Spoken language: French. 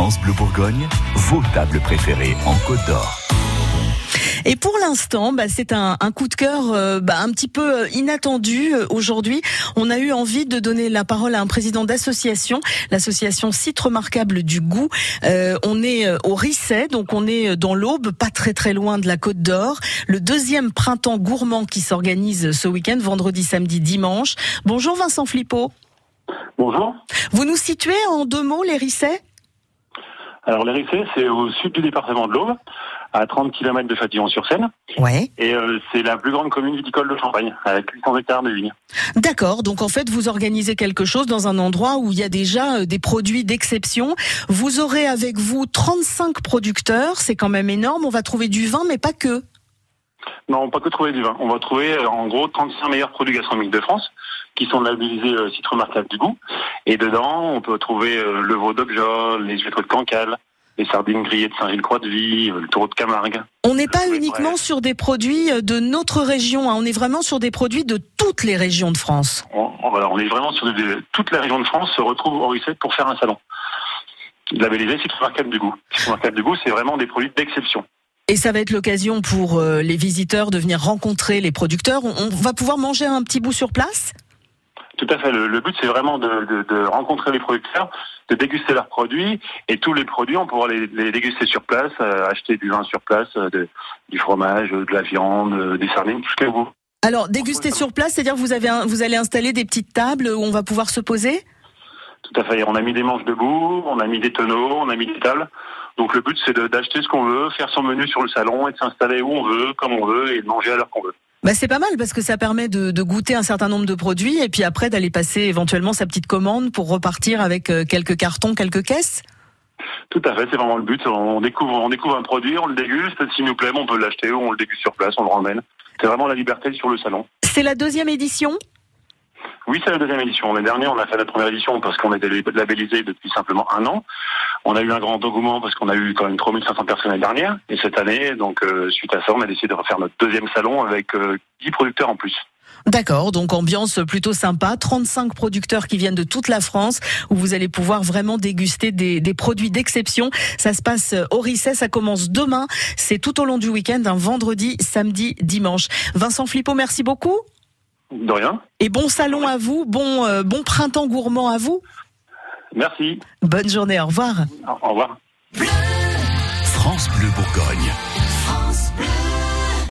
France Bleu Bourgogne, vos tables préférées en Côte d'Or. Et pour l'instant, bah, c'est un, coup de cœur euh, bah, un petit peu euh, inattendu euh, aujourd'hui. On a eu envie de donner la parole à un président d'association, l'association Site Remarquable du Goût. on est au Risset, donc on est dans l'Aube, pas très très loin de la Côte d'Or. Le deuxième printemps gourmand qui s'organise ce week-end, vendredi, samedi, dimanche. Bonjour Vincent Flippo. Bonjour. Vous nous situez en deux mots les Rissets Alors Rissets, c'est au sud du département de l'Aube à 30 km de Châtillon-sur-Seine. Ouais. Et euh, c'est la plus grande commune viticole de Champagne, avec 800 hectares de vignes. D'accord. Donc en fait, vous organisez quelque chose dans un endroit où il y a déjà euh, des produits d'exception. Vous aurez avec vous 35 producteurs. C'est quand même énorme. On va trouver du vin, mais pas que. Non, pas que trouver du vin. On va trouver euh, en gros 35 meilleurs produits gastronomiques de France qui sont labellisés euh, site remarquable du goût. Et dedans, on peut trouver le veau d'Objol, les huîtres de Cancale, les sardines grillées de Saint-Gilles-Croix-de-Vie, le taureau de Camargue. On n'est pas uniquement sur des produits de notre région, hein. on est vraiment sur des produits de toutes les régions de France. On, on est vraiment sur toutes les régions de France se retrouvent au Risset pour faire un salon. Labellisé c'est remarquable du goût. remarquable du goût, c'est vraiment des produits d'exception. Et ça va être l'occasion pour euh, les visiteurs de venir rencontrer les producteurs. on va pouvoir manger un petit bout sur place? Tout à fait. Le, but, c'est vraiment de, rencontrer les producteurs, de déguster leurs produits, et tous les produits, on pourra les, déguster sur place, euh, acheter du vin sur place, euh, du fromage, de la viande, des sardines, tout ce que vous. Alors, déguster sur place, c'est-à-dire vous avez, vous allez installer des petites tables où on va pouvoir se poser? Tout à fait. On a mis des manches debout, on a mis des tonneaux, on a mis des tables. Donc le but, c'est d'acheter ce qu'on veut, faire son menu sur le salon et de s'installer où on veut, comme on veut, et de manger à l'heure qu'on veut. Bah c'est pas mal parce que ça permet de, de, goûter un certain nombre de produits et puis après d'aller passer éventuellement sa petite commande pour repartir avec euh, quelques cartons, quelques caisses. Tout à fait, c'est vraiment le but. On découvre, on découvre un produit, on le déguste. S'il nous plaît, on peut l'acheter ou on le déguste sur place, on le ramène. C'est vraiment la liberté sur le salon. C'est la deuxième édition? Oui, c'est la deuxième édition. L'année dernière, on a fait la première édition parce qu'on était labellisé depuis simplement un an. On a eu un grand engouement parce qu'on a eu quand même 3500 personnes l'année dernière. Et cette année, donc euh, suite à ça, on a décidé de refaire notre deuxième salon avec euh, 10 producteurs en plus. D'accord, donc ambiance plutôt sympa, 35 producteurs qui viennent de toute la France où vous allez pouvoir vraiment déguster des, des produits d'exception. Ça se passe au Risset, ça commence demain, c'est tout au long du week-end, un vendredi, samedi, dimanche. Vincent Flippo, merci beaucoup. De rien. Et bon salon à vous, bon, euh, bon printemps gourmand à vous. Merci. Bonne journée, au revoir. Au revoir. France Bleu Bourgogne.